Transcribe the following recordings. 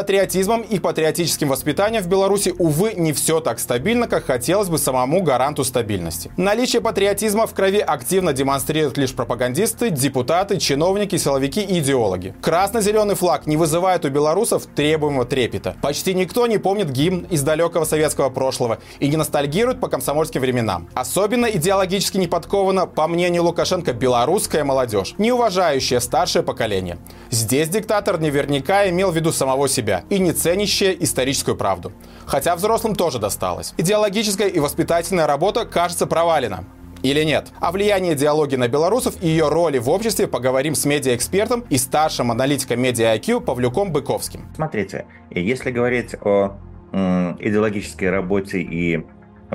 патриотизмом и патриотическим воспитанием в Беларуси, увы, не все так стабильно, как хотелось бы самому гаранту стабильности. Наличие патриотизма в крови активно демонстрируют лишь пропагандисты, депутаты, чиновники, силовики и идеологи. Красно-зеленый флаг не вызывает у белорусов требуемого трепета. Почти никто не помнит гимн из далекого советского прошлого и не ностальгирует по комсомольским временам. Особенно идеологически не подкована, по мнению Лукашенко, белорусская молодежь, не уважающая старшее поколение. Здесь диктатор наверняка имел в виду самого себя и не ценящая историческую правду. Хотя взрослым тоже досталось. Идеологическая и воспитательная работа кажется провалена. Или нет? О влиянии диалоги на белорусов и ее роли в обществе поговорим с медиаэкспертом и старшим аналитиком медиа IQ Павлюком Быковским. Смотрите, если говорить о идеологической работе и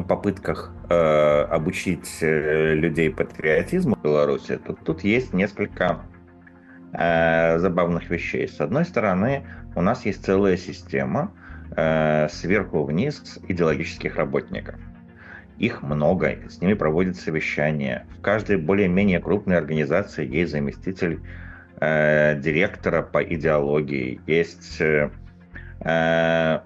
попытках э, обучить э, людей патриотизму в Беларуси, то тут есть несколько э, забавных вещей. С одной стороны, у нас есть целая система э, сверху вниз идеологических работников. Их много, с ними проводят совещания. В каждой более-менее крупной организации есть заместитель э, директора по идеологии, есть э, э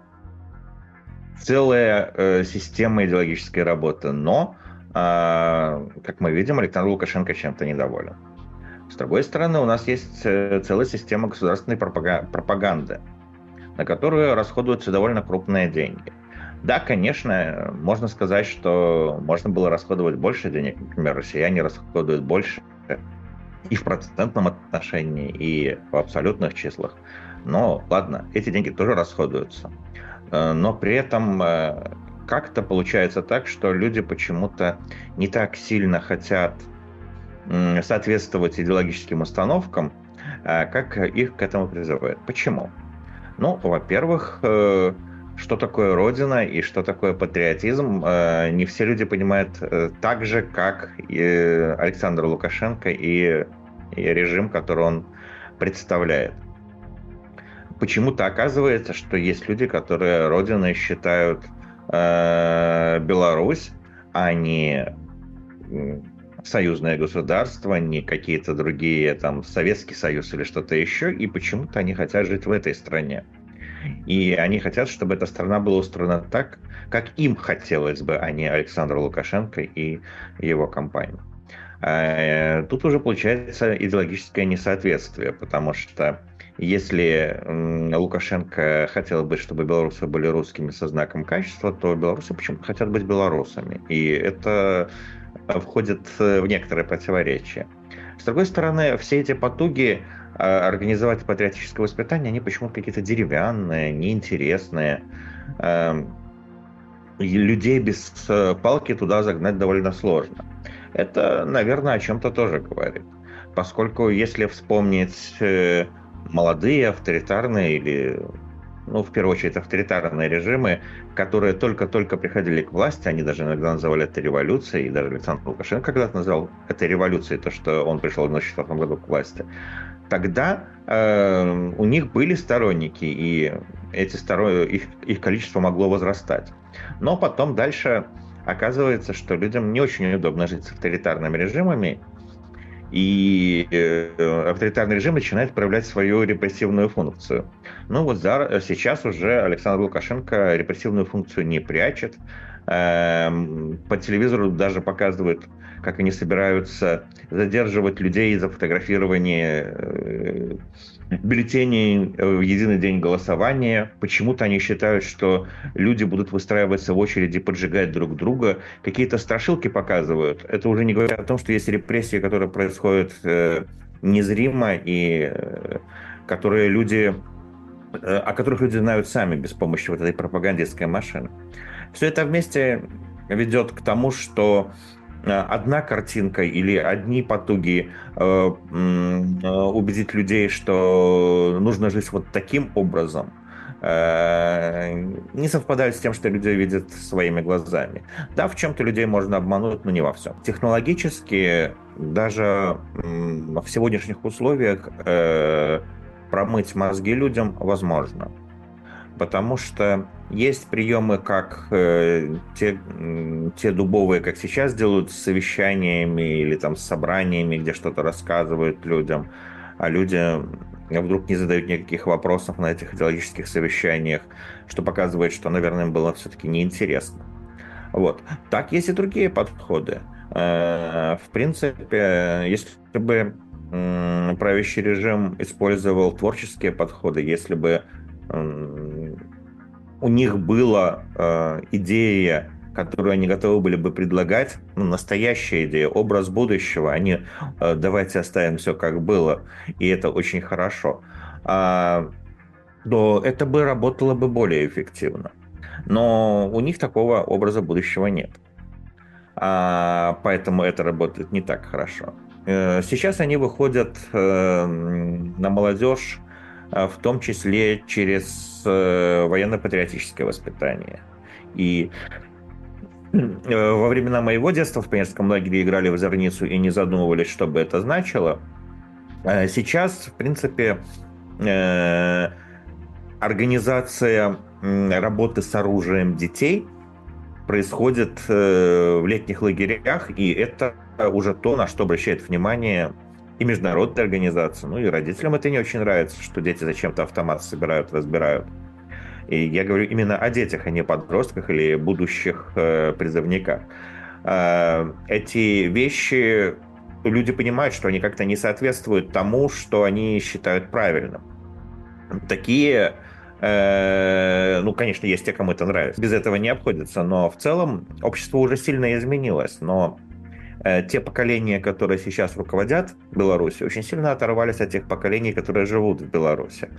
целая э, система идеологической работы. Но, э, как мы видим, Александр Лукашенко чем-то недоволен. С другой стороны, у нас есть э, целая система государственной пропаганды, на которую расходуются довольно крупные деньги. Да, конечно, можно сказать, что можно было расходовать больше денег. Например, россияне расходуют больше и в процентном отношении, и в абсолютных числах. Но ладно, эти деньги тоже расходуются. Э, но при этом э, как-то получается так, что люди почему-то не так сильно хотят соответствовать идеологическим установкам, э, как их к этому призывают. Почему? Ну, во-первых, что такое Родина и что такое патриотизм, не все люди понимают так же, как и Александр Лукашенко и режим, который он представляет почему-то оказывается, что есть люди, которые родиной считают э, Беларусь, а не союзное государство, не какие-то другие, там, Советский Союз или что-то еще, и почему-то они хотят жить в этой стране. И они хотят, чтобы эта страна была устроена так, как им хотелось бы, а не Александр Лукашенко и его компания. Э, тут уже получается идеологическое несоответствие, потому что если Лукашенко хотел бы, чтобы белорусы были русскими со знаком качества, то белорусы почему-то хотят быть белорусами. И это входит в некоторые противоречия. С другой стороны, все эти потуги а, организовать патриотическое воспитание, они почему-то какие-то деревянные, неинтересные. Эм, людей без э, палки туда загнать довольно сложно. Это, наверное, о чем-то тоже говорит. Поскольку, если вспомнить э, молодые, авторитарные или, ну, в первую очередь, авторитарные режимы, которые только-только приходили к власти, они даже иногда называли это революцией, и даже Александр Лукашенко когда-то назвал это революцией, то, что он пришел в 1994 году к власти. Тогда э, у них были сторонники, и эти сторо... их, их количество могло возрастать. Но потом дальше оказывается, что людям не очень удобно жить с авторитарными режимами, и э, авторитарный режим начинает проявлять свою репрессивную функцию. Ну вот за, сейчас уже Александр Лукашенко репрессивную функцию не прячет. Эм, по телевизору даже показывают, как они собираются задерживать людей за фотографирование э, бюллетеней э, в единый день голосования. Почему-то они считают, что люди будут выстраиваться в очереди, поджигать друг друга. Какие-то страшилки показывают. Это уже не говорят о том, что есть репрессии, которые происходят э, незримо и которые люди, о которых люди знают сами без помощи вот этой пропагандистской машины. Все это вместе ведет к тому, что Э, одна картинка или одни потуги э, э, убедить людей, что нужно жить вот таким образом, не совпадают с тем, что люди видят своими глазами. Да, в чем-то людей можно обмануть, но не во всем. Технологически даже в сегодняшних условиях промыть мозги людям возможно потому что есть приемы, как э, те, те дубовые, как сейчас делают, с совещаниями или там с собраниями, где что-то рассказывают людям, а люди вдруг не задают никаких вопросов на этих идеологических совещаниях, что показывает, что, наверное, им было все-таки неинтересно. Вот. Так есть и другие подходы. Э, в принципе, если бы правящий режим использовал творческие подходы, если бы у них была э, идея, которую они готовы были бы предлагать, ну, настоящая идея, образ будущего, они э, давайте оставим все как было, и это очень хорошо, а, то это бы работало бы более эффективно. Но у них такого образа будущего нет. А, поэтому это работает не так хорошо. Э, сейчас они выходят э, на молодежь, э, в том числе через военно-патриотическое воспитание. И во времена моего детства в пионерском лагере играли в зорницу и не задумывались, что бы это значило. Сейчас, в принципе, организация работы с оружием детей происходит в летних лагерях, и это уже то, на что обращает внимание и международная организация, ну и родителям это не очень нравится, что дети зачем-то автомат собирают, разбирают. И я говорю именно о детях, а не подростках или будущих э, призывниках. Э, эти вещи люди понимают, что они как-то не соответствуют тому, что они считают правильным. Такие э, ну, конечно, есть те, кому это нравится. Без этого не обходится, но в целом общество уже сильно изменилось. Но те поколения, которые сейчас руководят Беларуси, очень сильно оторвались от тех поколений, которые живут в Беларуси.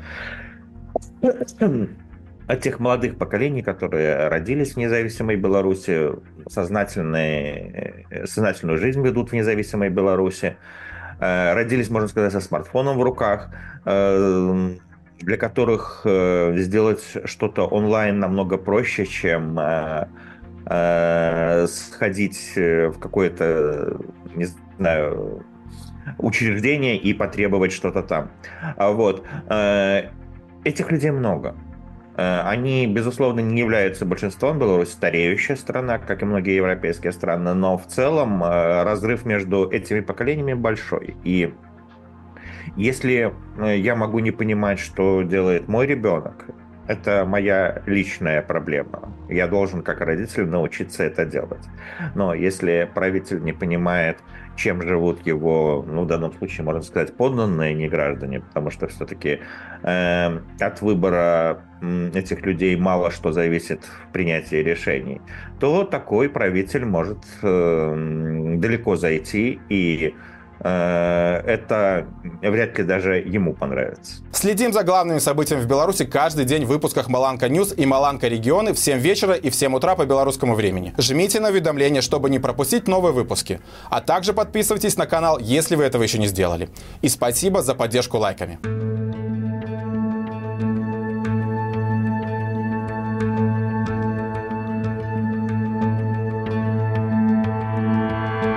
От тех молодых поколений, которые родились в независимой Беларуси, э, сознательную жизнь ведут в независимой Беларуси, э, родились, можно сказать, со смартфоном в руках, для которых сделать что-то онлайн намного проще, чем э, сходить э, в какое-то, не знаю, учреждение и потребовать что-то там. А вот. Э, этих людей много. Они, безусловно, не являются большинством. Беларусь стареющая страна, как и многие европейские страны, но в целом разрыв между этими поколениями большой. И если я могу не понимать, что делает мой ребенок, это моя личная проблема. Я должен, как родитель, научиться это делать. Но если правитель не понимает, чем живут его, ну, в данном случае, можно сказать, подданные не граждане, потому что все-таки э, от выбора этих людей мало что зависит в принятии решений, то такой правитель может э, далеко зайти и это вряд ли даже ему понравится. Следим за главными событиями в Беларуси каждый день в выпусках Маланка News и Маланка Регионы в 7 вечера и в 7 утра по белорусскому времени. Жмите на уведомления, чтобы не пропустить новые выпуски. А также подписывайтесь на канал, если вы этого еще не сделали. И спасибо за поддержку лайками.